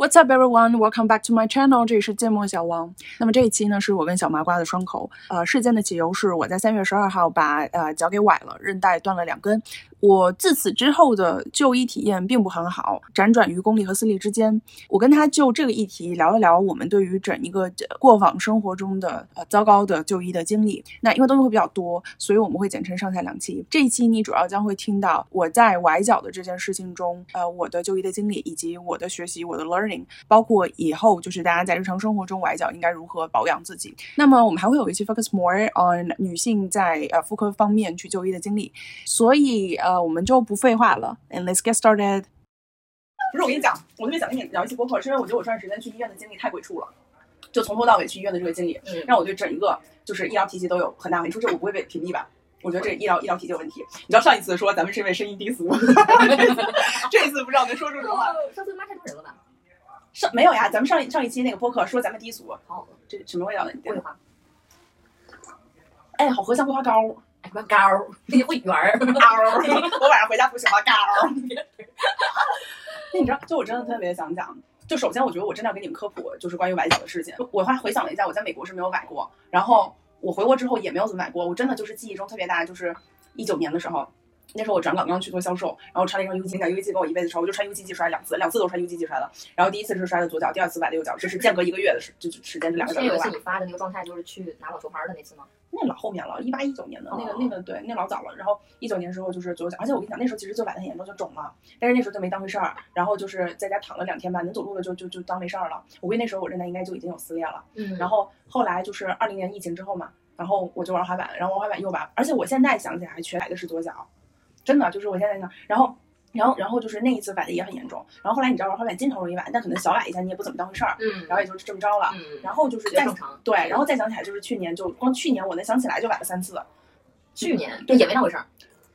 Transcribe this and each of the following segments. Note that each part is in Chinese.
What's up, everyone? Welcome back to my channel. 这里是芥末小王。那么这一期呢，是我跟小麻瓜的双口。呃，事件的起由是我在三月十二号把呃脚给崴了，韧带断了两根。我自此之后的就医体验并不很好，辗转于公立和私立之间。我跟他就这个议题聊一聊我们对于整一个过往生活中的呃糟糕的就医的经历。那因为东西会比较多，所以我们会简称上下两期。这一期你主要将会听到我在崴脚的这件事情中，呃，我的就医的经历，以及我的学习，我的 learning，包括以后就是大家在日常生活中崴脚应该如何保养自己。那么我们还会有一期 focus more on 女性在呃妇科方面去就医的经历。所以呃。呃，我们就不废话了，and let's get started。不是我跟你讲，我特别想跟你聊一期播客，是因为我觉得我这段时间去医院的经历太鬼畜了，就从头到尾去医院的这个经历，让我对整一个就是医疗体系都有很大。你说这我不会被屏蔽吧？我觉得这医疗医疗体系有问题。你知道上一次说咱们是因为声音低俗，这一次不知道能说出什么话。上次骂太多人了吧？上没有呀？咱们上上一期那个播客说咱们低俗。好，这什么味道的？桂花。哎，好喝，像桂花糕。什么膏儿？那会圆儿膏儿。我晚上回家不喜欢糕儿。那你知道，就我真的特别想讲，就首先我觉得我真的要给你们科普，就是关于崴脚的事情。我后来回想了一下，我在美国是没有崴过，然后我回国之后也没有怎么崴过。我真的就是记忆中特别大，就是一九年的时候，那时候我转岗刚去做销售，然后穿了一双 U G，讲 U G 跟我一辈子穿，我就穿 U G G 摔两次，两次都穿 U G G 摔了。然后第一次是摔的左脚，第二次崴的右脚，这是间隔一个月的时，就时间就两个脚。有一次你发的那个状态，就是去拿网球拍的那次吗？那老后面了，一八一九年的那个那个对，那老早了。然后一九年时候就是左脚，而且我跟你讲，那时候其实就崴的很严重，就肿了。但是那时候就没当回事儿，然后就是在家躺了两天吧，能走路了就就就当没事儿了。我估计那时候我韧带应该就已经有撕裂了。嗯。然后后来就是二零年疫情之后嘛，然后我就玩滑板，然后玩滑板又把，而且我现在想起来，全崴的是左脚，真的就是我现在想，然后。然后，然后就是那一次崴的也很严重。然后后来你知道玩滑板经常容易崴，但可能小崴一下你也不怎么当回事儿。嗯。然后也就是这么着了。嗯。然后就是再对，然后再想起来就是去年，就光去年我能想起来就崴了三次。去年对也没当回事儿。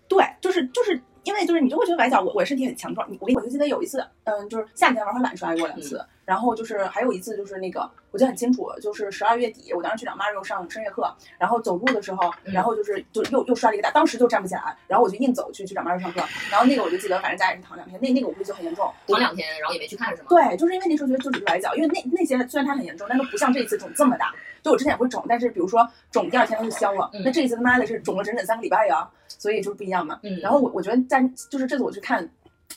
对，就是就是因为就是你就会觉得崴脚，我我身体很强壮。我我就记得有一次，嗯，就是夏天玩滑板摔过两次。然后就是还有一次，就是那个我记得很清楚，就是十二月底，我当时去长妈肉上声乐课，然后走路的时候，然后就是就又又摔了一个大，当时就站不起来，然后我就硬走去去长妈肉上课，然后那个我就记得，反正家也是躺两天，那那个我估计就很严重，躺两天，然后也没去看是吗？对，就是因为那时候觉得就只是崴脚，因为那那些虽然它很严重，但都不像这一次肿这么大，就我之前也会肿，但是比如说肿第二天它就消了，那这一次他妈的是肿了整整三个礼拜呀，所以就是不一样嘛。然后我我觉得在就是这次我去看。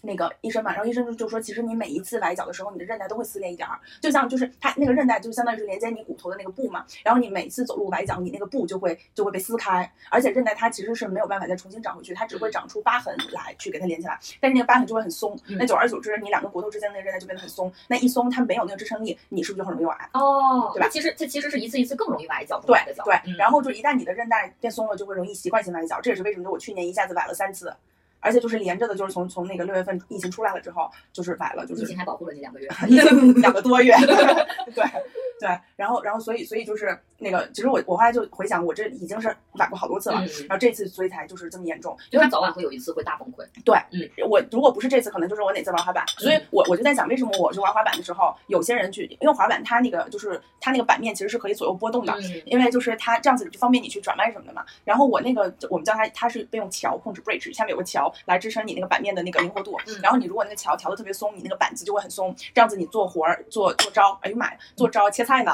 那个医生嘛，然后医生就就说，其实你每一次崴脚的时候，你的韧带都会撕裂一点儿，就像就是它那个韧带就相当于是连接你骨头的那个布嘛，然后你每次走路崴脚，你那个布就会就会被撕开，而且韧带它其实是没有办法再重新长回去，它只会长出疤痕来去给它连起来，但是那个疤痕就会很松，那久而久之，你两个骨头之间的那个韧带就变得很松，那一松它没有那个支撑力，你是不是就很容易崴？哦，对吧？其实它其实是一次一次更容易崴脚，对对，然后就一旦你的韧带变松了，就会容易习惯性崴脚，这也是为什么我去年一下子崴了三次。而且就是连着的，就是从从那个六月份疫情出来了之后，就是买了，就是疫情还保护了你两个月，两个多月，对对，然后然后所以所以就是那个，其实我我后来就回想，我这已经是崴过好多次了，然后这次所以才就是这么严重，因为早晚会有一次会大崩溃。对，嗯，我如果不是这次，可能就是我哪次玩滑板，所以我我就在想，为什么我是玩滑板的时候，有些人去，因为滑板它那个就是它那个板面其实是可以左右波动的，因为就是它这样子就方便你去转弯什么的嘛。然后我那个我们叫它，它是被用桥控制 bridge，下面有个桥。来支撑你那个板面的那个灵活度，然后你如果那个桥调的特别松，你那个板子就会很松，这样子你做活儿做做招，哎呦妈呀，做招切菜呢，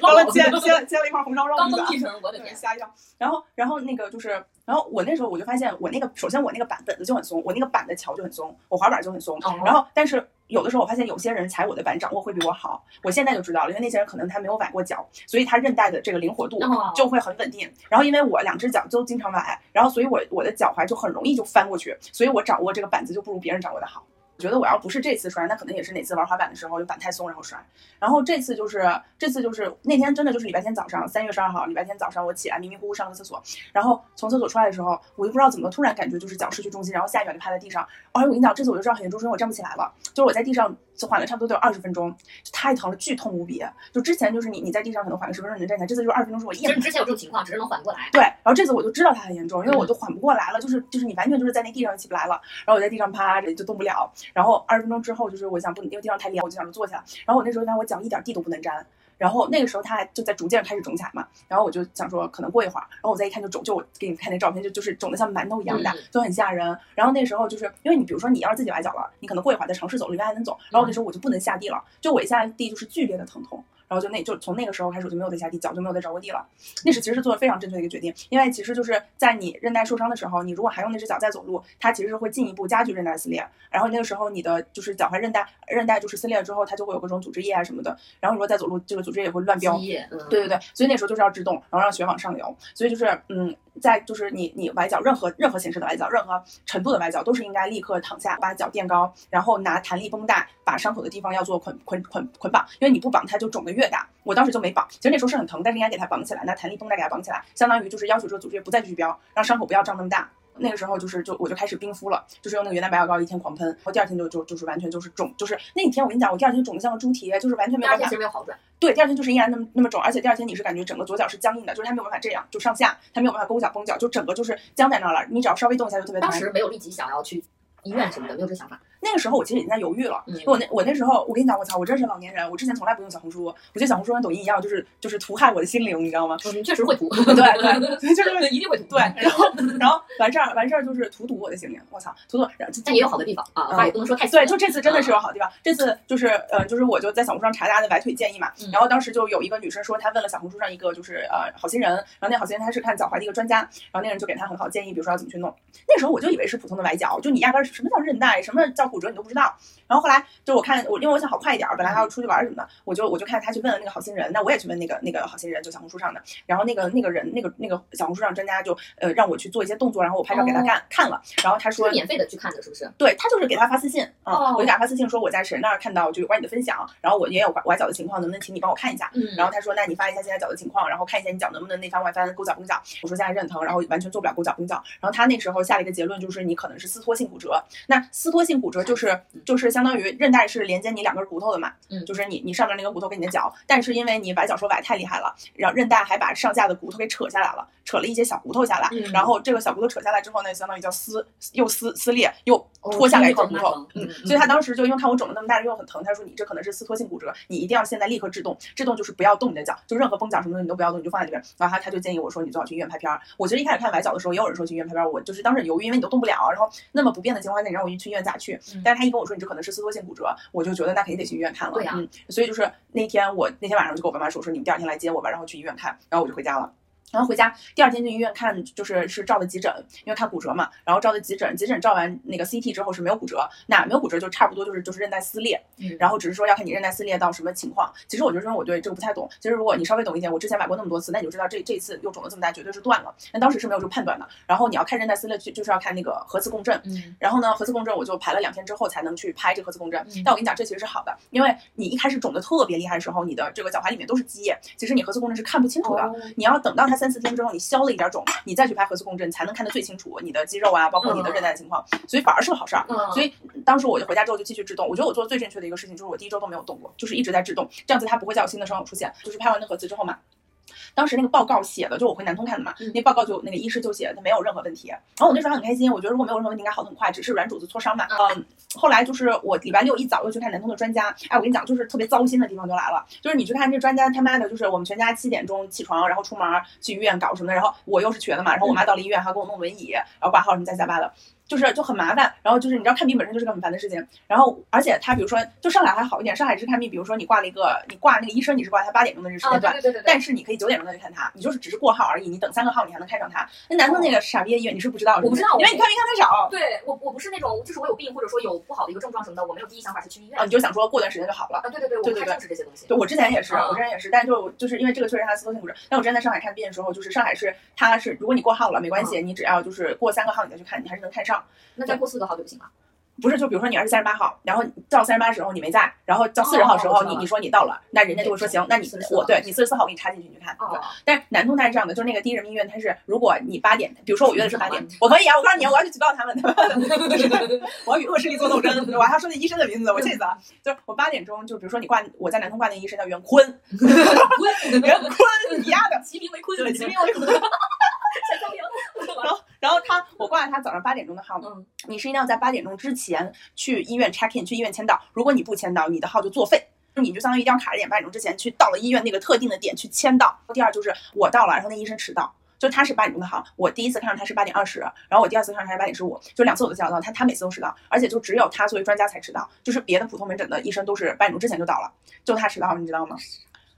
刚刚切切切了一块红烧肉，刚刚一成，我的天，吓一跳。然后然后那个就是，然后我那时候我就发现，我那个首先我那个板本子就很松，我那个板的桥就很松，我滑板就很松，然后但是。有的时候我发现有些人踩我的板掌握会比我好，我现在就知道了，因为那些人可能他没有崴过脚，所以他韧带的这个灵活度就会很稳定。然后因为我两只脚都经常崴，然后所以我我的脚踝就很容易就翻过去，所以我掌握这个板子就不如别人掌握的好。我觉得我要不是这次摔，那可能也是哪次玩滑板的时候就板太松然后摔。然后这次就是这次就是那天真的就是礼拜天早上，三月十二号礼拜天早上我起来迷迷糊糊上个厕所，然后从厕所出来的时候，我就不知道怎么突然感觉就是脚失去重心，然后下一秒就趴在地上。哎，我跟你讲，这次我就知道很严重，是因为我站不起来了，就是我在地上。就缓了差不多得有二十分钟，太疼了，剧痛无比。就之前就是你你在地上可能缓个十分钟你能站起来，这次就是二十分钟是我一。其实之前有这种情况，只是能缓过来。对，然后这次我就知道它很严重，因为我就缓不过来了，就是就是你完全就是在那地上起不来了，然后我在地上趴着就动不了。然后二十分钟之后，就是我想不，因为地上太凉，我就想着坐下。然后我那时候发现我脚一点地都不能沾。然后那个时候它还就在逐渐开始肿起来嘛，然后我就想说可能过一会儿，然后我再一看就肿，就我给你们看那照片就就是肿的像馒头一样大，嗯就很吓人。然后那时候就是因为你比如说你要是自己崴脚了，你可能过一会儿在城市走，里面还能走，然后那时候我就不能下地了，就我一下地就是剧烈的疼痛。然后就那就从那个时候开始我就没有再下地，脚就没有再着过地了。那是其实是做的非常正确的一个决定，因为其实就是在你韧带受伤的时候，你如果还用那只脚再走路，它其实是会进一步加剧韧带撕裂。然后那个时候你的就是脚踝韧带韧带就是撕裂了之后，它就会有各种组织液啊什么的。然后你说再走路，这个组织液也会乱飙。对对对，所以那时候就是要制动，然后让血往上流。所以就是嗯，在就是你你崴脚，任何任何形式的崴脚，任何程度的崴脚，都是应该立刻躺下，把脚垫高，然后拿弹力绷带把伤口的地方要做捆捆捆捆绑，因为你不绑它就肿得越大。我当时就没绑，其实那时候是很疼，但是应该给它绑起来，拿弹力绷带给它绑起来，相当于就是要求这个组织液不再继续飙，让伤口不要胀那么大。那个时候就是就我就开始冰敷了，就是用那个元旦白药膏一天狂喷，然后第二天就就就是完全就是肿，就是那一天我跟你讲，我第二天肿得像个猪蹄，就是完全没第二天有办法其实没有好转，对，第二天就是依然那么那么肿，而且第二天你是感觉整个左脚是僵硬的，就是它没有办法这样，就上下，它没有办法勾脚绷脚，就整个就是僵在那儿了。你只要稍微动一下就特别疼当。时没有立即想要去医院什么的，没有这想法。那个时候我其实已经在犹豫了，我那我那时候我跟你讲，我操，我真是老年人，我之前从来不用小红书，我觉得小红书跟抖音一样，就是就是图害我的心灵，你知道吗？嗯，确实会图，对对，就是一定会图。对，然后然后完事儿完事儿就是荼毒我的心灵，我操，荼毒。然后但也有好的地方啊，嗯话也不能说太对，就这次真的是有好地方。这次就是呃，就是我就在小红书上查大家的崴腿建议嘛，嗯然后当时就有一个女生说，她问了小红书上一个就是呃好心人，然后那好心人他是看脚踝的一个专家，然后那人就给她很好建议，比如说要怎么去弄。那时候我就以为是普通的崴脚，就你压根儿什么叫韧带，什么叫骨折你都不知道。然后后来就我看我因为我想好快一点儿，本来还要出去玩儿什么的，我就我就看他去问了那个好心人，那我也去问那个那个好心人，就小红书上的。然后那个那个人那个那个小红书上专家就呃让我去做一些动作，然后我拍照给他看、看了，然后他说是免费的去看的，是不是？对他就是给他发私信啊、哦我就给他发私信说我在谁那儿看到就有关你的分享，然后我也有崴脚的情况，能不能请你帮我看一下？嗯然后他说那你发一下现在脚的情况，然后看一下你脚能不能内翻外翻、勾脚绷脚。我说现在是很疼，然后完全做不了勾脚绷脚。然后他那时候下了一个结论，就是你可能是撕脱性骨折。那撕脱性骨折就是就是相当于韧带是连接你两根骨头的嘛，嗯就是你你上面那根骨头跟你的脚，但是因为你崴脚说崴太厉害了，然后韧带还把上下的骨头给扯下来了，扯了一些小骨头下来，嗯然后这个小骨头扯下来之后呢，相当于叫撕又撕撕裂又哦脱下来一这块骨头嗯嗯，所以他当时就因为看我肿的那么大，又很疼，他说你这可能是撕脱性骨折，你一定要现在立刻制动，制动就是不要动你的脚，就任何绷脚什么的你都不要动，你就放在里边。然后他他就建议我说你最好去医院拍片儿。我其实一开始看崴脚的时候，也有人说去医院拍片儿，我就是当时很犹豫，因为你都动不了，然后那么不便的情况下，你让我去医院咋去嗯？但是他一跟我说你这可能是撕脱性骨折，我就觉得那肯定得去医院看了。对呀嗯，所以就是那天我那天晚上就跟我爸妈说，我说你们第二天来接我吧，然后去医院看，然后我就回家了。然后回家，第二天去医院看，就是是照的急诊，因为看骨折嘛。然后照的急诊，急诊照完那个 CT 之后是没有骨折，那没有骨折就差不多就是就是韧带撕裂，嗯然后只是说要看你韧带撕裂到什么情况。其实我觉得说我对这个不太懂，其实如果你稍微懂一点，我之前买过那么多次，那你就知道这这一次又肿了这么大，绝对是断了。那当时是没有这个判断的。然后你要看韧带撕裂，就就是要看那个核磁共振。嗯然后呢，核磁共振我就排了两天之后才能去拍这个核磁共振嗯。但我跟你讲，这其实是好的，因为你一开始肿的特别厉害的时候，你的这个脚踝里面都是积液，其实你核磁共振是看不清楚的。哦你要等到它三四天之后，你消了一点肿，你再去拍核磁共振，才能看得最清楚你的肌肉啊，包括你的韧带的情况，所以反而是个好事儿。嗯所以当时我就回家之后就继续制动，我觉得我做的最正确的一个事情就是我第一周都没有动过，就是一直在制动，这样子它不会再有新的伤口出现。就是拍完那核磁之后嘛。当时那个报告写的，就我回南通看的嘛，嗯那报告就那个医师就写他没有任何问题，然后我那时候还很开心，我觉得如果没有任何问题应该好得很快，只是软组织挫伤嘛。嗯，后来就是我礼拜六一早又去看南通的专家，哎，我跟你讲，就是特别糟心的地方就来了，就是你去看这专家他妈的，就是我们全家七点钟起床，然后出门去医院搞什么的，然后我又是瘸的嘛，然后我妈到了医院还给我弄轮椅，然后挂号什么七七八八的。就是就很麻烦，然后就是你知道看病本身就是个很烦的事情，然后而且他比如说就上海还好一点，上海是看病，比如说你挂了一个你挂那个医生你是挂他八点钟的这个时啊，间段，对对对对对，但是你可以九点钟再去看他，你就是只是过号而已，你等三个号你还能看上他。那南通那个傻逼的医院你是不知道，我不知道因为你看病看太少对我我不是那种，就是我有病或者说有不好的一个症状什么的，我没有第一想法是去医院啊，你就想说过段时间就好了。啊，对对对，我不太重视这些东西。对，我之前也是，啊我之前也是，但就就是因为这个确实他撕脱性骨折。但我之前在上海看病的时候，就是上海是他是如果你过号了没关系，你只要就是过三个号你再去看，你还是能看上。那再过四个号就不行了。不是，就比如说你二十三十八号，然后到三十八的时候你没在，然后到四十号时候你你说你到了，那人家就会说行，那你我对你四十四号我给你插进去你去看。对哦，但是南通它是这样的，就是那个第一人民医院，它是如果你八点，比如说我约的是八点嗯，我可以啊，我告诉你，我要去举报他们，就是我要与恶势力做斗争，我还要说那医生的名字，我气死了。就是我八点钟，就比如说你挂我在南通挂那医生叫袁坤，袁坤，你丫的，齐名为坤，对，齐名为坤。然后，他，我挂了他早上八点钟的号，嗯，你是一定要在八点钟之前去医院 check in，去医院签到。如果你不签到，你的号就作废。你就相当于一定要卡着点八点钟之前去到了医院那个特定的点去签到。第二就是我到了，然后那医生迟到。就他是八点钟的号，我第一次看到他是八点二十，然后我第二次看到他是八点十五，就两次我都叫到他，他每次都迟到，而且就只有他作为专家才迟到，就是别的普通门诊的医生都是八点钟之前就到了，就他迟到了，你知道吗？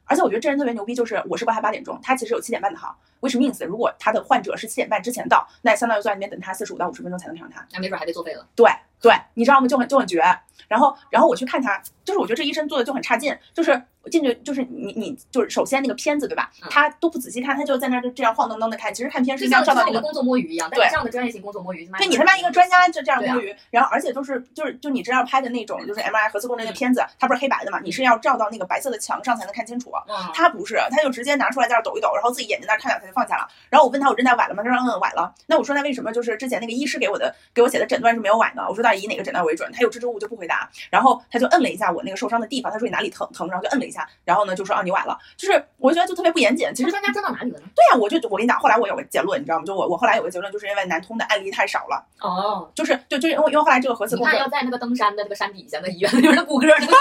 而且我觉得这人特别牛逼，就是我是挂他八点钟，他其实有七点半的号，which means 如果他的患者是七点半之前到，那相当于坐在那边等他四十五到五十分钟才能看上他，那没准还得作废了。对对，你知道吗？就很就很绝。然后然后我去看他，就是我觉得这医生做的就很差劲，就是。进去就是你你就是首先那个片子对吧？他都不仔细看，他就在那就这样晃荡荡的看。其实看片是像照到那个工作摸鱼一样，对这样的专业性工作摸鱼，对你他妈一个专家就这样摸鱼，然后而且就是就是就你知道拍的那种就是 M I 核磁共振的片子，它不是黑白的嘛？你是要照到那个白色的墙上才能看清楚。他不是，他就直接拿出来在那抖一抖，然后自己眼睛那看两下就放下了。然后我问他我韧带崴了吗？他说嗯崴了。那我说那为什么就是之前那个医师给我的给我写的诊断是没有崴呢？我说到底以哪个诊断为准？他有支支吾吾就不回答。然后他就摁了一下我那个受伤的地方，他说你哪里疼疼？然后就摁了一下，然后呢就说啊你崴了。就是我觉得就特别不严谨。其实专家钻到哪里了呢？对呀，我就我跟你讲，后来我有个结论，你知道吗？就我我后来有个结论，就是因为南通的案例太少了。哦，就是就就因为因为后来这个核磁共振，要在那个登山的这个山底下的医院里面的骨科，全国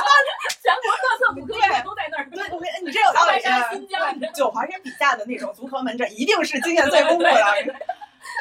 各色骨科都在那儿。对，我跟你这有道理。新疆九华山笔下的那种足科门诊，一定是经验最丰富的。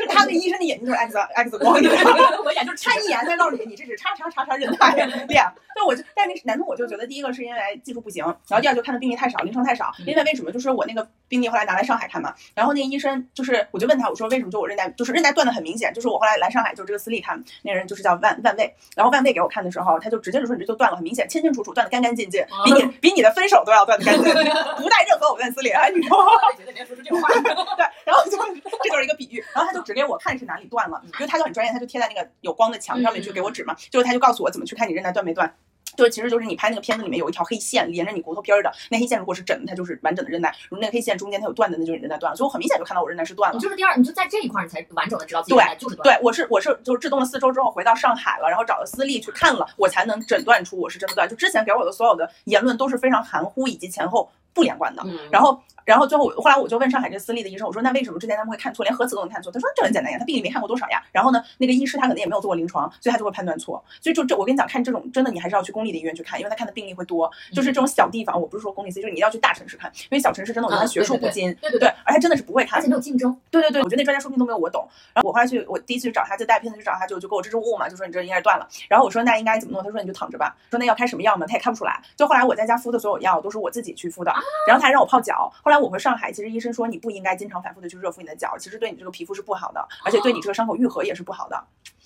就他那医生的眼睛就是 X X 光，我眼就是他一眼在那里你，你这是叉叉叉叉韧带裂。对，我就但是南通我就觉得第一个是因为技术不行，然后第二就看的病例太少，临床太少。因为为什么？就是我那个病例后来拿来上海看嘛，然后那个医生就是我就问他，我说为什么就我韧带就是韧带断的很明显？就是我后来来上海就是这个私立看，那人就是叫万万卫，然后万卫给我看的时候，他就直接就说你这就断了，很明显，清清楚楚，断的干干净净，比你比你的分手都要断的干净，不带任何藕断丝连。你说？绝对别说出这种话。对，然后就这就是一个比喻，然后他就指给我看是哪里断了，因为他就很专业，他就贴在那个有光的墙上面去给我指嘛，就是他就告诉我怎么去看你韧带断没断。就是其实就是你拍那个片子里面有一条黑线连着你骨头皮儿的，那黑线如果是整的，它就是完整的韧带；如果那个黑线中间它有断的，那就是韧带断了。所以我很明显就看到我韧带是断了。你就是第二，你就在这一块你才完整的知道自己韧带就是断。对，我是我是就是制动了四周之后回到上海了，然后找了私立去看了，我才能诊断出我是真的断。就之前给我的所有的言论都是非常含糊以及前后不连贯的。然后。然后最后我后来我就问上海这私立的医生，我说那为什么之前他们会看错，连核磁都能看错？他说这很简单呀，他病例没看过多少呀。然后呢，那个医师他可能也没有做过临床，所以他就会判断错。所以就这我跟你讲，看这种真的你还是要去公立的医院去看，因为他看的病例会多。就是这种小地方，我不是说公立私，就是你要去大城市看，因为小城市真的我觉得他学术不精，对对对，而且真的是不会看，而且没有竞争。对对对，我觉得那专家说不定都没有我懂。然后我后来去，我第一次去找他，就带片子去找他，就就给我支支吾吾嘛，就说你这应该是断了。然后我说那应该怎么弄？他说你就躺着吧。说那要开什么药吗？他也看不出来。就后来我在家敷的所有药都是我自己去敷的，然后他还让我泡脚。后来我回上海，其实。医生说你不应该经常反复的去热敷你的脚，其实对你这个皮肤是不好的，而且对你这个伤口愈合也是不好的。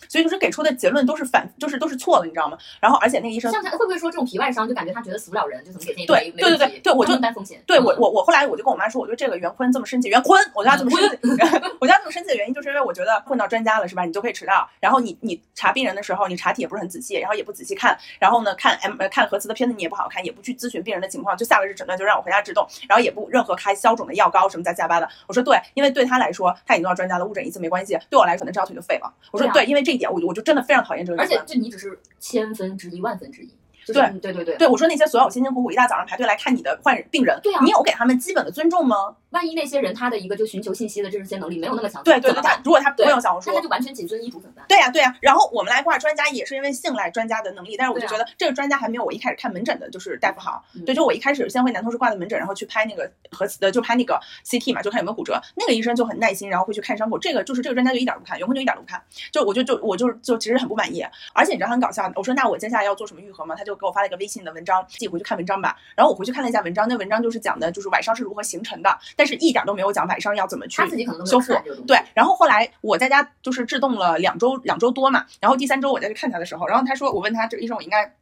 所以就是给出的结论都是反，就是都是错的，你知道吗？然后而且那个医生像他会不会说这种皮外伤就感觉他觉得死不了人，就怎么给建议？对对对对对，我就担风险。对我我我后来我就跟我妈说，我觉得这个袁坤这么生气，袁坤，我觉得他这么生气，我觉得他这么生气的原因就是因为我觉得混到专家了是吧？你就可以迟到，然后你你查病人的时候你查体也不是很仔细，然后也不仔细看，然后呢看 M 看核磁的片子你也不好看，也不去咨询病人的情况，就下了这诊断就让我回家制动，然后也不任何开消肿的药膏什么在加班的。我说对，因为对他来说他已经到专家了，误诊一次没关系，对我来说可能这条腿就废了。我说对，因为这一点我我就真的。非常讨厌这个，而且就你只是千分之一万分之一。对对对对，对我说那些所有辛辛苦苦一大早上排队来看你的患病人，对啊，你有给他们基本的尊重吗？万一那些人他的一个就寻求信息的这些能力没有那么强，对对对，他如果他不用小红书，那他就完全谨遵医嘱怎么办？对呀对呀，然后我们来挂专家也是因为信赖专家的能力，但是我就觉得这个专家还没有我一开始看门诊的就是大夫好。对，就我一开始先回男同事挂的门诊，然后去拍那个核磁的，就拍那个 CT 嘛，就看有没有骨折。那个医生就很耐心，然后会去看伤口。这个就是这个专家就一点都不看，袁坤就一点都不看。就我就就我就就其实很不满意，而且你知道很搞笑，我说那我接下来要做什么愈合吗？他就给我发了一个微信的文章，自己回去看文章吧。然后我回去看了一下文章，那文章就是讲的就是崴伤是如何形成的，但是一点都没有讲。崴伤要怎么去修复？对，然后后来我在家就是制动了两周，两周多嘛。然后第三周我再去看他的时候，然后他说，我问他这个医生我应该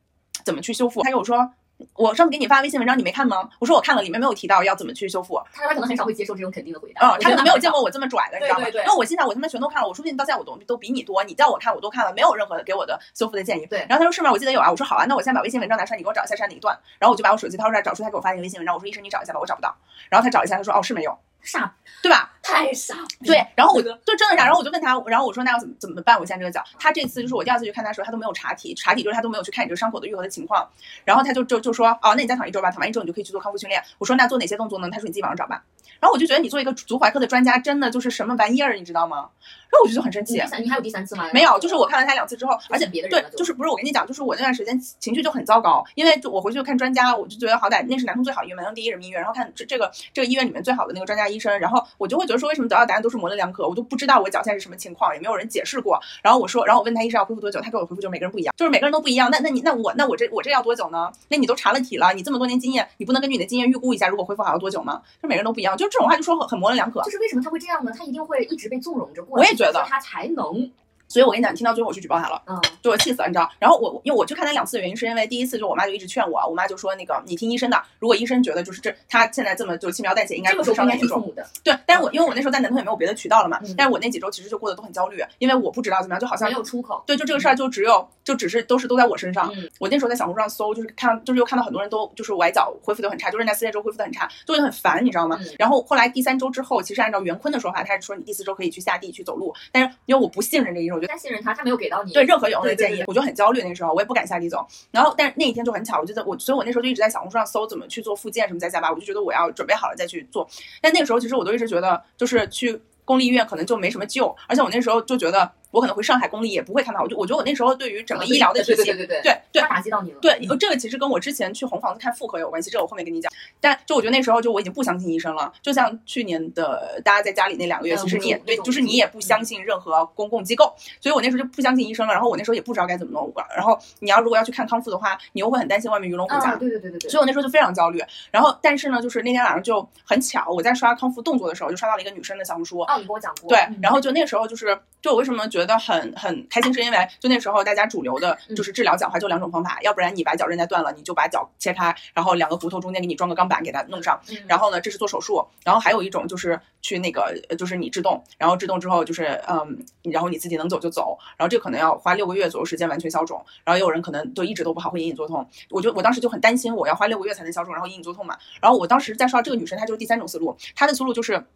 怎么去修复？他跟我说，我上次给你发微信文章你没看吗？我说我看了，里面没有提到要怎么去修复。他他可能很少会接受这种肯定的回答。嗯，他可能没有见过我这么拽的，你知道吗？然后我心想我他妈全都看了，我说不定到现在我都都比你多。你叫我看我都看了，没有任何给我的修复的建议。对。然后他说是吗？我记得有啊。我说好啊，那我现在把微信文章拿出来，你给我找一下是哪一段。然后我就把我手机掏出来找出他给我发那个微信文章。我说医生你找一下吧，我找不到。然后他找一下，他说哦是没有。傻，对吧？太傻了。对，然后我就就真的傻，然后我就问他，然后我说那要怎么怎么办？我现在这个脚，他这次就是我第二次去看他的时候，他都没有查体，查体就是他都没有去看你这个伤口的愈合的情况，然后他就就就说哦，那你再躺一周吧，躺完一周你就可以去做康复训练。我说那做哪些动作呢？他说你自己网上找吧。然后我就觉得你做一个足踝科的专家，真的就是什么玩意儿，你知道吗？然后我就就很生气你还有第三次吗？没有，就是我看了他两次之后，而且对别的对，就是不是我跟你讲，就是我那段时间情绪就很糟糕，因为就我回去就看专家，我就觉得好歹那是南通最好医院，南通第一人民医院，然后看这这个这个医院里面最好的那个专家医生，然后我就会觉得说，为什么得到答案都是模棱两可，我都不知道我脚现在是什么情况，也没有人解释过。然后我说，然后我问他医生要恢复多久，他给我回复就是每个人不一样，就是每个人都不一样。那那你那我那我这我这要多久呢？那你都查了体了，你这么多年经验，你不能根据你的经验预估一下，如果恢复好要多久吗？就每个人都不一样，就这种话就说很很模棱两可。就是为什么他会这样呢？他一定会一直被纵容着过。我也觉得他才能，所以我跟你讲，听到最后我去举报他了。嗯，就我气死了，你知道？然后我因为我去看他两次的原因，是因为第一次就我妈就一直劝我，我妈就说那个你听医生的，如果医生觉得就是这他现在这么就轻描淡写，应该是伤得严重。听父母的。对，但是我因为我那时候在南通也没有别的渠道了嘛，嗯但是我那几周其实就过得都很焦虑，因为我不知道怎么样，就好像没有出口。对，就这个事儿就只有就只是都是都在我身上。嗯，我那时候在小红书上搜，就是看就是又看到很多人都就是崴脚恢复的很差，就是在撕裂之后恢复的很差，就会很烦，你知道吗？嗯然后后来第三周之后，其实按照袁坤的说法，他是说你第四周可以去下地去走路，但是因为我不信任这个医生，我觉得。但信任他，他没有给到你对任何有用的建议我就很焦虑。那个时候我也不敢下地走，然后但是那一天就很巧，我就在我，所以我那时候就一直在小红书上搜怎么去做复健什么在下巴，我就觉得我要准备好了再去做。但那个时候其实我都一直觉得，就是去公立医院可能就没什么救，而且我那时候就觉得我可能回上海公立也不会看到，我就我觉得我那时候对于整个医疗的体系，对对对对对对打击到你了。对，这个其实跟我之前去红房子看妇科有关系，这个我后面跟你讲。但就我觉得那时候就我已经不相信医生了，就像去年的大家在家里那两个月，嗯其实你也对，就是你也不相信任何公共机构，所以我那时候就不相信医生了。然后我那时候也不知道该怎么弄。然后你要如果要去看康复的话，你又会很担心外面鱼龙混杂啊，。对对对对对。所以我那时候就非常焦虑，然后但是呢，就是那天晚上就很巧，我在刷康复动作的时候，就刷到了一个女生的小红书，哦，你跟我讲过。对嗯，然后就那时候就是，就我为什么觉得很很开心，是因为就那时候大家主流的嗯。就是治疗脚踝就两种方法，要不然你把脚韧带断了，你就把脚切开，然后两个骨头中间给你装个钢板给它弄上，嗯。然后呢这是做手术，然后还有一种就是去那个呃就是你制动，然后制动之后就是嗯，然后你自己能走就走，然后这可能要花六个月左右时间完全消肿，然后也有人可能就一直都不好会隐隐作痛，我就我当时就很担心我要花六个月才能消肿，然后隐隐作痛嘛，然后我当时在刷这个女生她就是第三种思路，她的思路就是。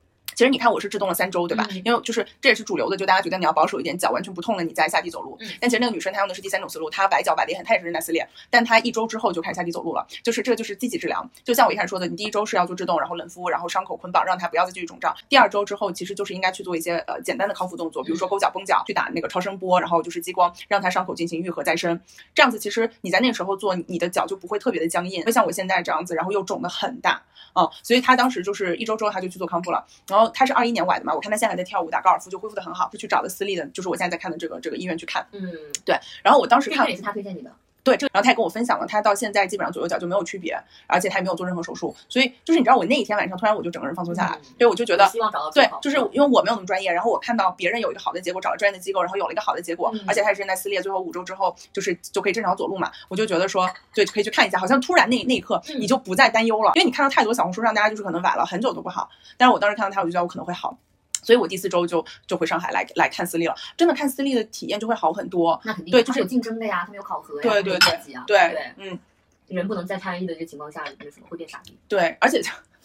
其实你看，我是制动了三周，对吧？嗯因为就是这也是主流的，就大家觉得你要保守一点，脚完全不痛了，你再下地走路。嗯但其实那个女生她用的是第三种思路，她崴脚崴得也很，她也是韧带撕裂，但她一周之后就开始下地走路了。就是这个就是积极治疗，就像我一开始说的，你第一周是要做制动，然后冷敷，然后伤口捆绑，让它不要再继续肿胀。第二周之后，其实就是应该去做一些呃简单的康复动作，比如说勾脚绷脚，去打那个超声波，然后就是激光，让它伤口进行愈合再生。这样子其实你在那个时候做，你的脚就不会特别的僵硬，会像我现在这样子，然后又肿得很大。嗯，所以她当时就是一周之后她就去做康复了，然后她是二一年崴的嘛，我看他现在还在跳舞打高尔夫，就恢复的很好，就去找的私立的，就是我现在在看的这个这个医院去看。嗯，对然后我当时看也是他推荐你的。对这个，然后他也跟我分享了，他到现在基本上左右脚就没有区别，而且他也没有做任何手术，所以就是你知道我那一天晚上突然我就整个人放松下来，嗯所以我就觉得希望找到对就是因为我没有那么专业，然后我看到别人有一个好的结果，找了专业的机构，然后有了一个好的结果，嗯而且他也是韧带撕裂，最后五周之后就是就可以正常走路嘛，我就觉得说对，可以去看一下，好像突然那那一刻嗯你就不再担忧了，因为你看到太多小红书上大家就是可能崴了很久都不好，但是我当时看到他，我就觉得我可能会好。所以我第四周就就回上海来来看私立了，真的看私立的体验就会好很多。那肯定对就是有竞争的呀，他们有考核呀，对对对对，嗯，人不能在参与的这个情况下，那什么会变傻逼。对，而且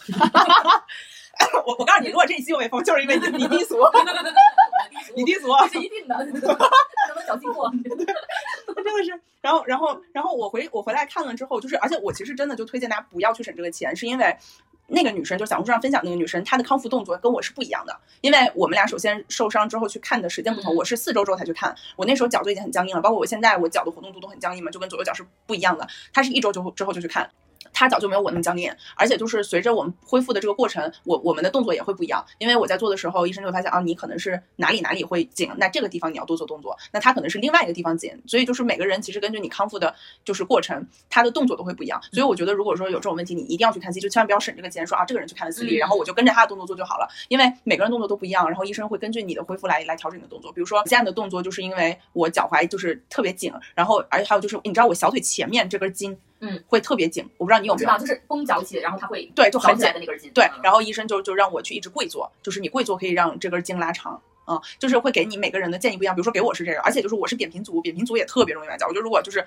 我我告诉你，如果这一期我被封，就是因为你你低俗，你低俗，这是一定的，能 不能侥幸过？真的是。然后然后然后我回我回来看了之后，就是而且我其实真的就推荐大家不要去省这个钱，是因为。那个女生就小红书上分享那个女生，她的康复动作跟我是不一样的，因为我们俩首先受伤之后去看的时间不同，嗯。我是四周之后才去看，我那时候脚就已经很僵硬了，包括我现在我脚的活动度都很僵硬嘛，就跟左右脚是不一样的。她是一周之后之后就去看，她脚就没有我那么僵硬，而且就是随着我们恢复的这个过程，我我们的动作也会不一样，因为我在做的时候，医生就会发现啊，你可能是哪里哪里会紧，那这个地方你要多做动作，那他可能是另外一个地方紧，所以就是每个人其实根据你康复的就是过程，他的动作都会不一样，所以我觉得如果说有这种问题，你一定要去看 C，就千万不要省这个钱，说啊这个人去看了私立，嗯。然后我就跟着他的动作做就好了，因为每个人动作都不一样，然后医生会根据你的恢复来来调整你的动作，比如说现在的动作就是因为我脚踝就是特别紧，然后而且还有就是你知道我小腿前面这根筋，嗯，会特别紧，我不知道你有没有知道，。就是绷脚起，然后它会对，就很紧的那根筋。对嗯，然后医生就就让我去一直跪坐，就是你跪坐可以让这根筋拉长。嗯，就是会给你每个人的建议不一样，比如说给我是这个，而且就是我是扁平足，扁平足也特别容易崴脚。我觉得如果就是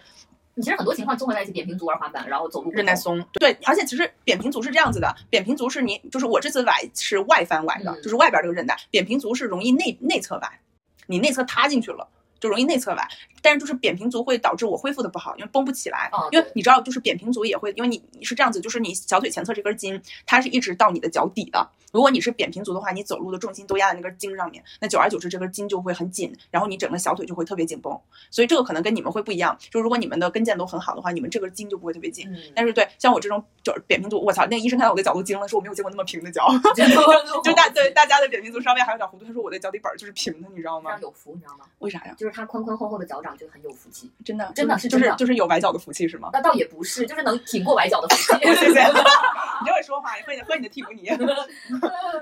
你其实很多情况综合在一起，扁平足玩滑板，然后走路。韧带松，对，而且其实扁平足是这样子的，扁平足是你就是我这次崴是外翻崴的，嗯就是外边这个韧带，扁平足是容易内内侧崴，你内侧塌进去了。就容易内侧崴，但是就是扁平足会导致我恢复的不好，因为绷不起来。因为你知道，就是扁平足也会，因为你你是这样子，就是你小腿前侧这根筋，它是一直到你的脚底的。如果你是扁平足的话，你走路的重心都压在那根筋上面，那久而久之这根筋就会很紧，然后你整个小腿就会特别紧绷。所以这个可能跟你们会不一样，就如果你们的跟腱都很好的话，你们这根筋就不会特别紧。嗯，但是对像我这种就是扁平足，我操，那个医生看到我的脚都惊了，说我没有见过那么平的脚 就大对大家的扁平足稍微还有点弧度，他说我的脚底板儿就是平的，你知道吗？有福，你知道吗？为啥呀？就是他宽宽厚厚的脚掌就很有福气。真的真的是就是就是有崴脚的福气是吗？那倒也不是，就是能挺过崴脚的福气。谢谢，你这会说话，喝你喝你的替补泥。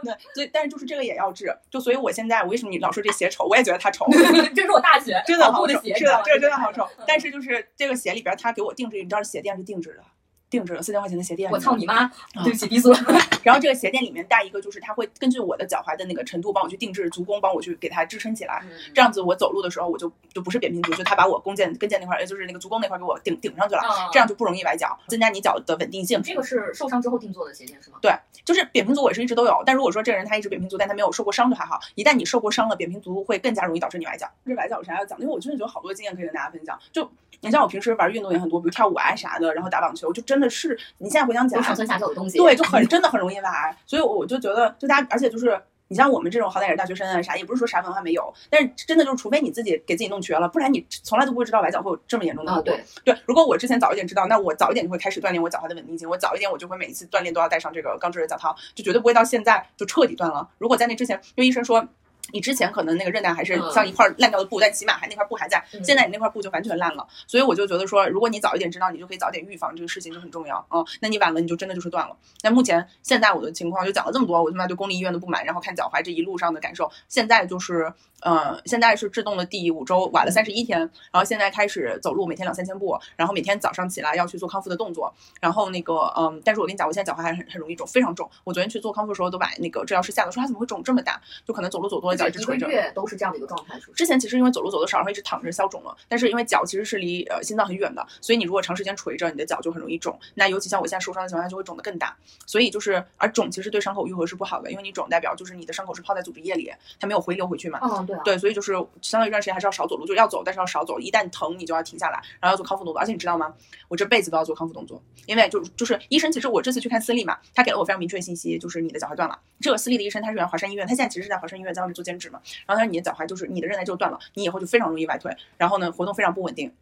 对，所以但是就是这个也要治，就所以我现在我为什么你老说这鞋丑，我也觉得它丑，这是我大学真的好丑，是的，这个真的好丑。丑。但是就是这个鞋里边他给我定制，你知道鞋垫是定制的，定制了四千块钱的鞋垫。我操你妈！啊对不起，低俗。然后这个鞋垫里面带一个，就是它会根据我的脚踝的那个程度帮我去定制足弓，帮我去给它支撑起来。这样子我走路的时候我就就不是扁平足，就它把我弓箭跟腱那块儿，呃就是那个足弓那块儿给我顶顶上去了，啊这样就不容易崴脚，增加你脚的稳定性。这个是受伤之后定做的鞋垫是吗？对，就是扁平足我是一直都有，但如果说这个人他一直扁平足，但他没有受过伤就还好。一旦你受过伤了，扁平足会更加容易导致你崴脚。这崴脚有啥要讲？因为我真的有好多经验可以跟大家分享。就你像我平时玩运动也很多，比如跳舞啊啥的，然后打网球，就真的是你现在回想起来上，蹿下跳的东西。对，就很真的很容易崴。所以我就觉得，就大家，而且就是。你像我们这种好歹也是大学生啊，啥也不是说啥文化没有，但是真的就是，除非你自己给自己弄瘸了，不然你从来都不会知道崴脚会有这么严重的啊，后果。对，对，如果我之前早一点知道，那我早一点就会开始锻炼我脚踝的稳定性。我早一点，我就会每一次锻炼都要带上这个钢制的脚套，就绝对不会到现在就彻底断了。如果在那之前，因为医生说。你之前可能那个韧带还是嗯像一块烂掉的布，但起码还那块布还在。嗯现在你那块布就完全烂了，所以我就觉得说，如果你早一点知道，你就可以早点预防这个事情就很重要啊、嗯。那你晚了，你就真的就是断了。那目前现在我的情况就讲了这么多，我他妈对公立医院的不满，然后看脚踝这一路上的感受，现在就是呃，现在是制动的第五周，晚了三十一天，然后现在开始走路，每天两三千步，然后每天早上起来要去做康复的动作，然后那个嗯，但是我跟你讲，我现在脚踝还很很容易肿，非常肿。我昨天去做康复的时候，都把那个治疗师吓得说他怎么会肿这么大，就可能走路走多了脚一个。月都是这样的一个状态，是不是？之前其实因为走路走的少，然后一直躺着消肿了，但是因为脚其实是离呃心脏很远的，所以你如果长时间垂着，你的脚就很容易肿。那尤其像我现在受伤的情况下，就会肿得更大。所以就是，而肿其实对伤口愈合是不好的，因为你肿代表就是你的伤口是泡在组织液里，它没有回流回去嘛。嗯，对啊。对，所以就是相当于一段时间还是要少走路，就要走，但是要少走。一旦疼，你就要停下来，然后要做康复动作。而且你知道吗？我这辈子都要做康复动作，因为就就是医生，其实我这次去看私立嘛，他给了我非常明确的信息，就是你的脚踝断了。这个私立的医生他是原华山医院，他现在其实是在华山医院在外面做兼职嘛。然后他说你的脚踝就是你的韧带就断了，你以后就非常容易崴腿，然后呢活动非常不稳定。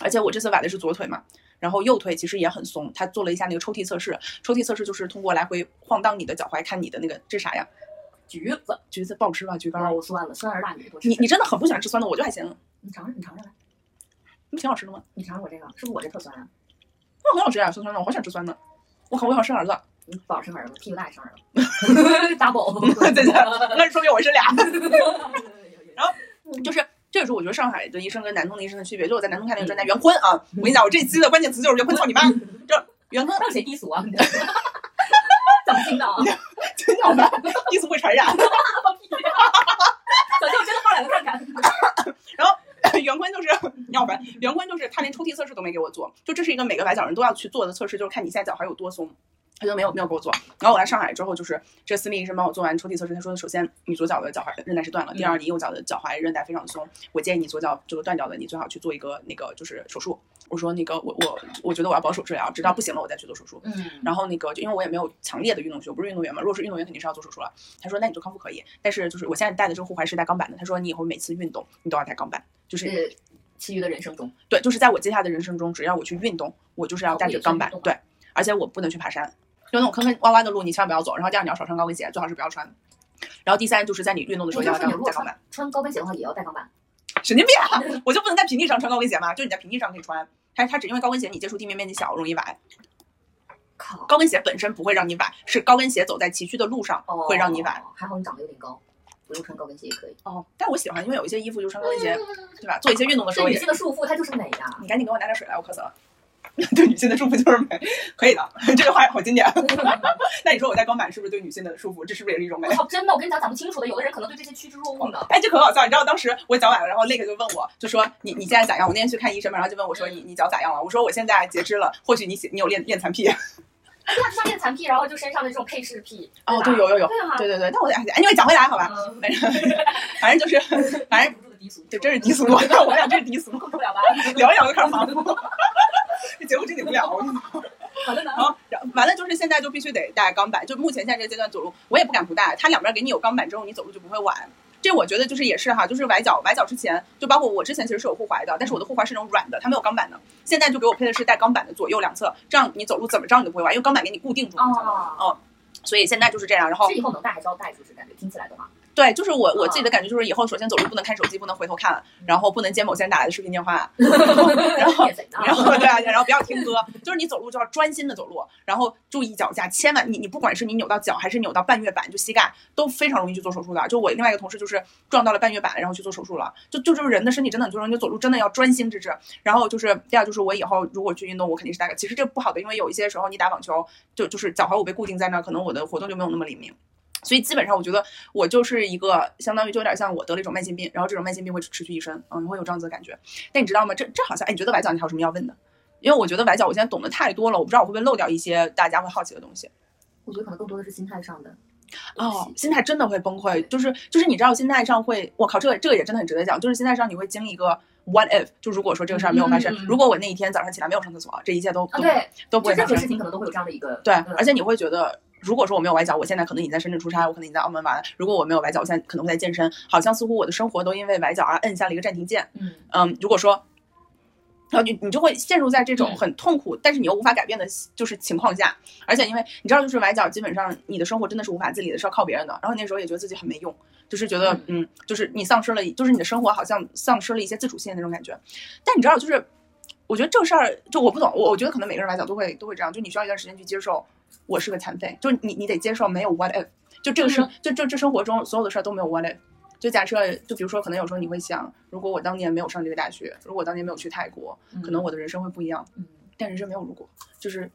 而且我这次崴的是左腿嘛，然后右腿其实也很松。他做了一下那个抽屉测试，抽屉测试就是通过来回晃荡你的脚踝，看你的那个这啥呀？橘子，橘子不好吃吧？橘干儿。哦，酸了，酸儿大女。你你真的很不喜欢吃酸的，我就还行，你尝尝，你尝尝来，你挺好吃的吗？你尝尝我这个，是不是我这特酸啊？那很好吃啊，酸酸的，我好想吃酸的。我靠，我想生儿子，你不好生儿子，屁股大也生儿子，double。对对，那说明我是俩。然后就是这个时候我觉得上海的医生跟南通的医生的区别。就我在南通看那个专家袁坤啊，我跟你讲，我这期的关键词就是袁坤，操你妈！这袁坤让谁低俗啊？怎么听到啊？真好烦，低俗会传染。小舅真的放两个看看。然后袁坤就是你好烦，袁坤就是他连抽屉测试都没给我做，就这是一个每个崴脚人都要去做的测试，就是看你现在脚踝有多松。他就没有没有给我做，然后我来上海之后，就是这私立医生帮我做完抽屉测试，他说首先你左脚的脚踝韧带是断了，第二你右脚的脚踝韧带非常松，我建议你左脚这个断掉的，你最好去做一个那个就是手术。我说那个我我我觉得我要保守治疗，直到不行了我再去做手术。嗯，然后那个就因为我也没有强烈的运动需求，不是运动员嘛，如果是运动员肯定是要做手术了。他说那你做康复可以，但是就是我现在戴的这个护踝是带钢板的，他说你以后每次运动你都要带钢板，就是是其余的人生中，对，就是在我接下来的人生中，只要我去运动，我就是要带着钢板对，而且我不能去爬山，就那种坑坑洼洼的路，你千万不要走。然后第二，你要少穿高跟鞋，最好是不要穿。然后第三，就是在你运动的时候要带钢板。穿高跟鞋的话，也要带钢板。神经病啊！我就不能在平地上穿高跟鞋吗？就你在平地上可以穿，它它只因为高跟鞋你接触地面面积小，容易崴。靠，高跟鞋本身不会让你崴，是高跟鞋走在崎岖的路上哦，会让你崴。。还好你长得有点高，不用穿高跟鞋也可以。哦，但我喜欢，因为有一些衣服就穿高跟鞋，对吧？做一些运动的时候也是女性。的束缚，它就是美呀。你赶紧给我拿点水来，我渴死了。对女性的束缚就是美，可以的，这句话好经典。那你说我戴钢板是不是对女性的束缚？这是不是也是一种美我？操，真的，我跟你讲讲不清楚的，有的人可能对这些趋之若鹜的。哎，这可好笑！你知道当时我脚崴了，然后那个就问我，就说你你现在咋样？我那天去看医生嘛，然后就问我说你你脚咋样了？我说我现在截肢了，或许你喜你有练练残癖。对啊，就像练残癖，然后就身上的这种配饰癖。哦，对对，有有有，对啊，对对对。那我哎，因为讲回来好吧，嗯，反正反正就是反正主的低俗，对，真是低俗，我我俩真是低俗，控制不了吧？聊一聊就开始忙。这节目真顶不了，我跟你说。好的呢。然后，完了就是现在就必须得带钢板，就目前现在这个阶段走路，我也不敢不带。它两边给你有钢板之后，你走路就不会崴。这我觉得就是也是哈，就是崴脚崴脚之前，就包括我之前其实是有护踝的，但是我的护踝是那种软的，它没有钢板的。现在就给我配的是带钢板的左右两侧，这样你走路怎么着你都不会崴，因为钢板给你固定住。哦，哦，所以现在就是这样。然后这以后能带还是要带？就是感觉听起来的话，对，就是我我自己的感觉就是以后首先走路不能看手机，不能回头看，然后不能接某些人打来的视频电话，然后。然后 对啊，然后不要听歌，就是你走路就要专心的走路，然后注意脚架，千万你你不管是你扭到脚还是扭到半月板，就膝盖都非常容易去做手术的。就我另外一个同事就是撞到了半月板，然后去做手术了。就就就是人的身体真的很重要，你走路真的要专心致志。然后就是第二就是我以后如果去运动，我肯定是带个。其实这不好的，因为有一些时候你打网球就就是脚踝我被固定在那儿，可能我的活动就没有那么灵敏。所以基本上，我觉得我就是一个相当于就有点像我得了一种慢性病，然后这种慢性病会持续一生，嗯，你会有这样子的感觉。但你知道吗？这这好像，哎，你觉得崴脚你还有什么要问的？因为我觉得崴脚我现在懂得太多了，我不知道我会不会漏掉一些大家会好奇的东西。我觉得可能更多的是心态上的。哦，心态真的会崩溃，就是就是你知道心态上会，我靠，这个这个也真的很值得讲，就是心态上你会经历一个 what if，就如果说这个事儿没有发生，如果我那一天早上起来没有上厕所，这一切都啊，都、对，都不会发生就任何事。情可能都会有这样的一个对，嗯而且你会觉得，如果说我没有崴脚，我现在可能已经在深圳出差，我可能已经在澳门玩。如果我没有崴脚，我现在可能会在健身，好像似乎我的生活都因为崴脚而摁下了一个暂停键。嗯，嗯，如果说，然后你你就会陷入在这种嗯很痛苦，但是你又无法改变的，就是情况下。而且因为你知道，就是崴脚，基本上你的生活真的是无法自理的，是要靠别人的。然后那时候也觉得自己很没用，就是觉得嗯，就是你丧失了，就是你的生活好像丧失了一些自主性的那种感觉。但你知道，就是我觉得这个事儿，就我不懂，我我觉得可能每个人来讲都会都会这样，就你需要一段时间去接受，我是个残废，就是你你得接受没有 what if，就这个生、就这这生活中所有的事儿都没有 what if。就假设，就比如说，可能有时候你会想，如果我当年没有上这个大学，如果我当年没有去泰国，可能我的人生会不一样。嗯但人生没有如果，就是，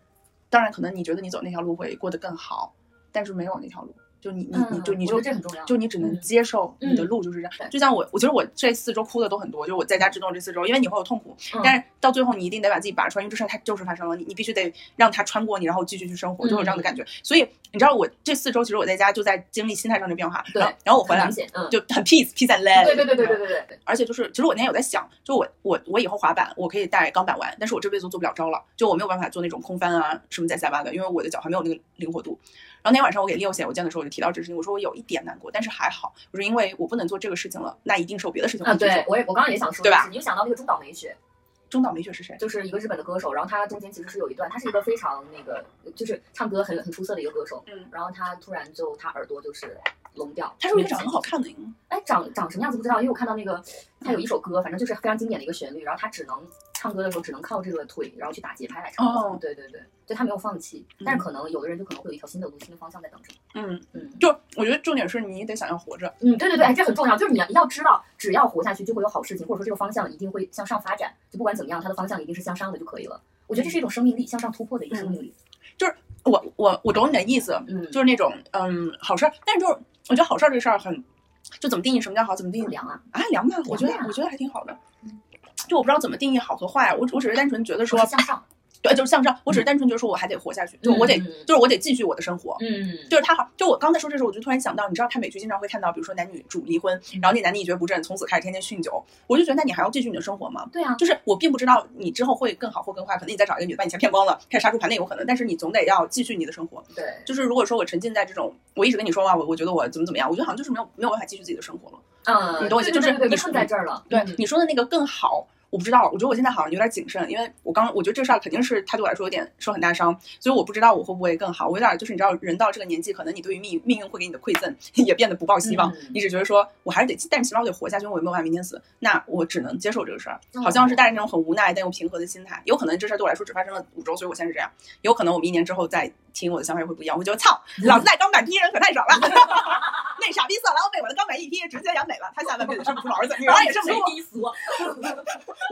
当然可能你觉得你走那条路会过得更好，但是没有那条路，就你你你就你就这很重要，就你只能接受你的路就是这样。就像我，我觉得我这四周哭的都很多，就是我在家制动这四周，因为你会有痛苦，但是到最后你一定得把自己拔出来，因为这事儿它就是发生了，你你必须得让它穿过你，然后继续去生活，就有这样的感觉。所以你知道我这四周其实我在家就在经历心态上的变化。对，然后我回来，就很 peace peace and land。对对对对对对对。而且就是，其实我那天有在想，就我我我以后滑板我可以带钢板玩，但是我这辈子做不了招了，就我没有办法做那种空翻啊什么在下巴的，因为我的脚还没有那个灵活度。然后那天晚上我给 Leo 写邮件的时候。提到这个事情，我说我有一点难过，但是还好，我说因为我不能做这个事情了，那一定是有别的事情我啊，对。我也我刚刚也想说，对吧你就想到那个中岛美雪，中岛美雪是谁？就是一个日本的歌手，然后他中间其实是有一段，他是一个非常那个，就是唱歌很很出色的一个歌手，嗯，然后他突然就他耳朵就是聋掉，她是不是一个长得很好看的？哎，长长什么样子不知道，因为我看到那个他有一首歌，反正就是非常经典的一个旋律，然后他只能唱歌的时候只能靠这个腿，然后去打节拍来唱歌。哦对对对，就他没有放弃，但是可能有的人就可能会有一条新的路、新的方向在等着。嗯，嗯就我觉得重点是你得想要活着。嗯，对对对，哎，这很重要，就是你要要知道，只要活下去就会有好事情，或者说这个方向一定会向上发展，就不管怎么样，它的方向一定是向上的就可以了。我觉得这是一种生命力，向上突破的一个生命力。就是我我我懂你的意思，嗯，就是那种嗯好事儿，但是就是我觉得好事儿这事儿很，就怎么定义什么叫好，怎么定义凉啊，啊凉吗？我觉得我觉得还挺好的。就我不知道怎么定义好和坏，我我只是单纯觉得说说，向上。对，就是向上。我只是单纯觉得说我还得活下去，就我得，嗯就是我得继续我的生活。嗯，就是他好，就我刚才说这时候，我就突然想到，你知道看美剧经常会看到，比如说男女主离婚，然后那男的一蹶不振，从此开始天天酗酒。我就觉得，那你还要继续你的生活吗？对啊，就是我并不知道你之后会更好或更坏，可能你再找一个女的把你钱骗光了，开始杀猪盘那有可能，但是你总得要继续你的生活。对，就是如果说我沉浸在这种，我一直跟你说话，我我觉得我怎么怎么样，我觉得好像就是没有没有办法继续自己的生活了。嗯，你懂我意思就是你对对对对被困在这儿了。对嗯你说的那个更好，我不知道，我觉得我现在好像有点谨慎，因为我刚我觉得这事儿肯定是他对我来说有点受很大伤，所以我不知道我会不会更好。我有点就是你知道，人到这个年纪，可能你对于命命运会给你的馈赠也变得不抱希望，嗯你只觉得说我还是得，但起码我得活下去，我也没有办法明天死，那我只能接受这个事儿，哦好像是带着那种很无奈但又平和的心态。有可能这事儿对我来说只发生了五周，所以我现在是这样；有可能我们一年之后再听，我的想法也会不一样。我觉得操，老子在钢板踢人可太爽了。那傻逼色狼被我的钢板一踢，直接养美了，他下半辈子生不出儿子，女儿也生不出谁。低俗？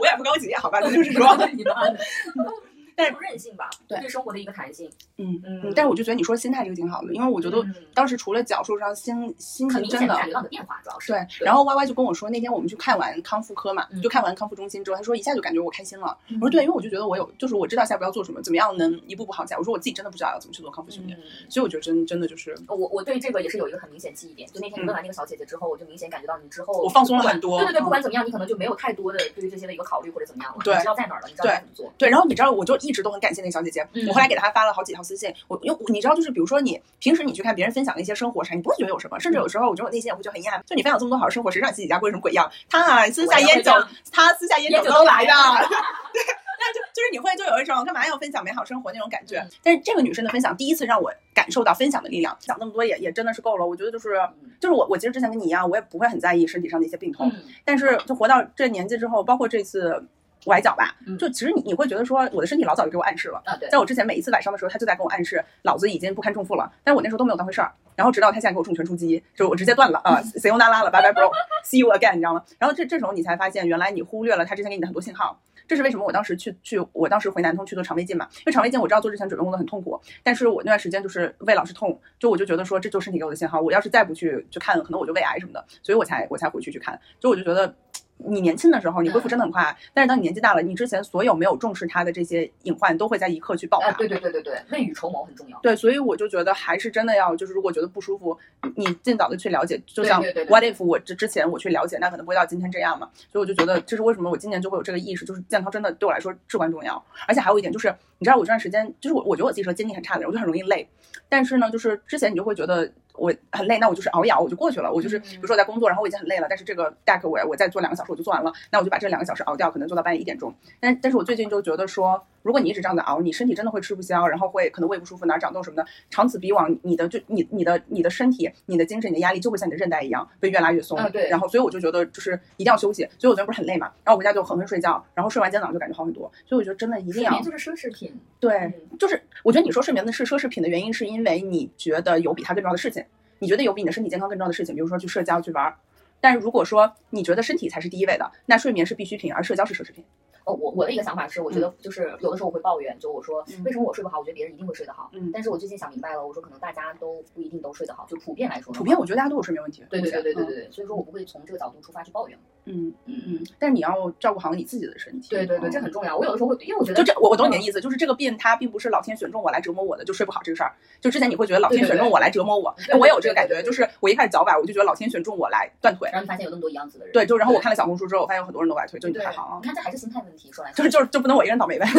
我也不高级，好吧，那就是说，你妈的！但是是韧性吧，对对生活的一个弹性。嗯嗯嗯，但是我就觉得你说心态这个挺好的，因为我觉得嗯当时除了脚受伤，心心很情真的感觉到的变化，主要是对，然后 Y Y 就跟我说，那天我们去看完康复科嘛，嗯就看完康复中心之后，他说一下就感觉我开心了。嗯我说对，因为我就觉得我有，就是我知道下一步要做什么，怎么样能一步步好起来。我说我自己真的不知道要怎么去做康复训练，嗯，所以我觉得真真的就是我我对这个也是有一个很明显记忆点，就那天你问完那个小姐姐之后，我就明显感觉到你之后我放松了很多对对对，嗯不管怎么样，你可能就没有太多的对于这些的一个考虑或者怎么样了，对你知道在哪儿了，你知道该怎么做。对。然后你知道，我就一直都很感谢那个小姐姐，嗯我后来给她发了好几条私信。我因为你知道，就是比如说你平时你去看别人分享的一些生活啥，你不会觉得有什么，甚至有时候我觉得我内心也会觉得很遗憾。就你分享这么多好的生活，谁让你自己家过成什么鬼样？他啊，私下烟酒我也会这样，他私下烟酒都来的。对，那就就是你会就有一种干嘛要分享美好生活那种感觉嗯。但是这个女生的分享，第一次让我感受到分享的力量。讲那么多也也真的是够了。我觉得就是嗯就是我我其实之前跟你一样，我也不会很在意身体上的一些病痛，嗯但是就活到这年纪之后，包括这次崴脚吧，嗯就其实你你会觉得说，我的身体老早就给我暗示了。啊对，在我之前每一次崴伤的时候，他就在跟我暗示，老子已经不堪重负了。但是我那时候都没有当回事儿。然后直到他现在给我重拳出击，就是我直接断了啊拉 了，拜拜 bro，see you again，你知道吗？然后这这时候你才发现，原来你忽略了他之前给你的很多信号。这是为什么我当时去去，我当时回南通去做肠胃镜嘛，因为肠胃镜我知道做之前准备工作很痛苦，但是我那段时间就是胃老是痛，就我就觉得说这就是身体给我的信号，我要是再不去去看，可能我就胃癌什么的，所以我才我才回去去看，就我就觉得。你年轻的时候，你恢复真的很快，但是当你年纪大了，你之前所有没有重视它的这些隐患，都会在一刻去爆发。啊对对对对对，未雨绸缪很重要。对，所以我就觉得还是真的要，就是如果觉得不舒服，你你尽早的去了解。就像 What if 我之之前我去了解，那可能不会到今天这样嘛。所以我就觉得这是为什么我今年就会有这个意识，就是健康真的对我来说至关重要。而且还有一点就是，你知道我这段时间，就是我我觉得我自己是个精力很差的人，我就很容易累。但是呢，就是之前你就会觉得我很累，那我就是熬一熬我就过去了。我就是比如说我在工作，然后我已经很累了，但是这个 deck 我我再做两个小时我就做完了，那我就把这两个小时熬掉，可能做到半夜一点钟。但但是我最近就觉得说，如果你一直这样子熬，你身体真的会吃不消，然后会可能胃不舒服，哪儿长痘什么的，长此以往，你的就你你的你的身体、你的精神、你的压力就会像你的韧带一样被越拉越松。嗯对然后所以我就觉得就是一定要休息。所以我昨天不是很累嘛，然后我回家就狠狠睡觉，然后睡完今天早上就感觉好很多。所以我觉得真的一定要睡眠就是奢侈品。对，嗯就是我觉得你说睡眠的是奢侈品的原因，是因为你觉得有比它更重要的事情，你觉得有比你的身体健康更重要的事情，比如说去社交、去玩儿。但是如果说你觉得身体才是第一位的，那睡眠是必需品，而社交是奢侈品。哦，我我的一个想法是，我觉得就是有的时候我会抱怨，就我说嗯为什么我睡不好？我觉得别人一定会睡得好。嗯但是我最近想明白了，我说可能大家都不一定都睡得好，就普遍来说。普遍我觉得大家都有睡眠问题。对对对对对对对，所以说我不会从这个角度出发去抱怨。嗯嗯嗯嗯，但是你要照顾好你自己的身体。对对对，这嗯很重要。我有的时候会，因为我觉得就这，我我懂你的意思，就是这个病它并不是老天选中我来折磨我的，就睡不好这个事儿。就之前你会觉得老天选中我来折磨我，我也有这个感觉，就是我一开始脚崴，我就觉得老天选中我来断腿。然后你发现有那么多一样子的人。对，就然后我看了小红书之后，我发现有很多人都崴腿，就你对还好啊你。看这还是心态问题，说来就是就是就不能我一个人倒霉呗。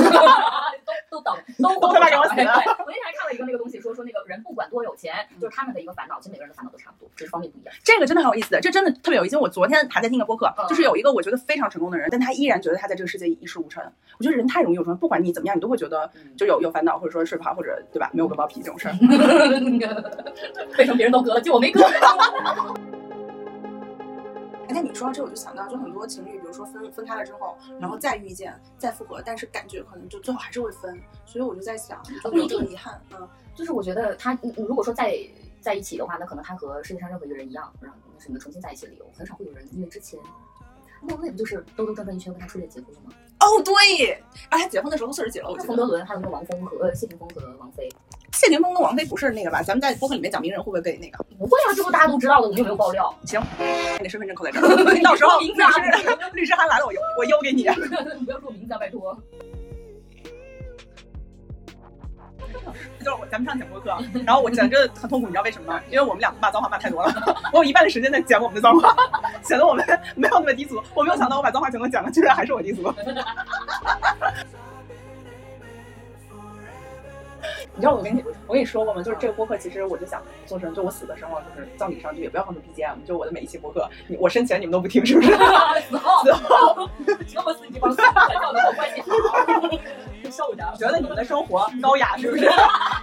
都都倒霉，都 都他妈给我死 我那天还看了一个那个东西，说说那个人不管多有钱，就是他们的一个烦恼，其实每个人的烦恼都差不多，只是方面不一样。这个真的很有意思，这真的特别有意思。我昨天还在听个播客，嗯就是有一个我觉得非常成功的人，但他依然觉得他在这个世界一事无成。我觉得人太容易有什么，不管你怎么样，你都会觉得嗯就有有烦恼，或者说睡不好，或者对吧，没有个包皮这种事儿。为什么别人都割了，就我没割？而且你说到这，我就想到，就很多情侣，比如说分分开了之后，然后再遇见、再复合，但是感觉可能就最后还是会分。所以我就在想，就会有这个遗憾。嗯，就是我觉得他，你你如果说在在一起的话，那可能他和世界上任何一个人一样，然后那是你们重新在一起的理由。很少会有人因为之前，莫文蔚不就是兜兜转转一圈跟他初恋结婚了吗？哦对，啊，他结婚的时候都四十几了，我记得。冯德伦还有那个王峰和呃谢霆锋和王菲，谢霆锋跟王菲不是那个吧？咱们在播客里面讲名人会不会被那个？不会啊，这不大家都知道的，我们又没有爆料。行，你的身份证扣在这儿，到时候律 名字啊师 律师函来了，我邮我邮给你。不要说我名字啊，拜托。就是我咱们上讲播客，然后我讲这很痛苦，你知道为什么吗？因为我们俩骂脏话骂太多了，我有一半的时间在讲我们的脏话，显得我们没有那么低俗。我没有想到我把脏话全都讲了，居然还是我低俗。你知道我跟你我跟你说过吗？就是这个播客，其实我就想做成，就我死的时候，就是葬礼上就也不要放出 BGM，就我的每一期播客，你我生前你们都不听，是不是？死后，死后这么死你帮死，叫的我关系好，受着。觉得你们的生活高雅，是不是？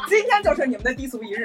今天就是你们的低俗一日。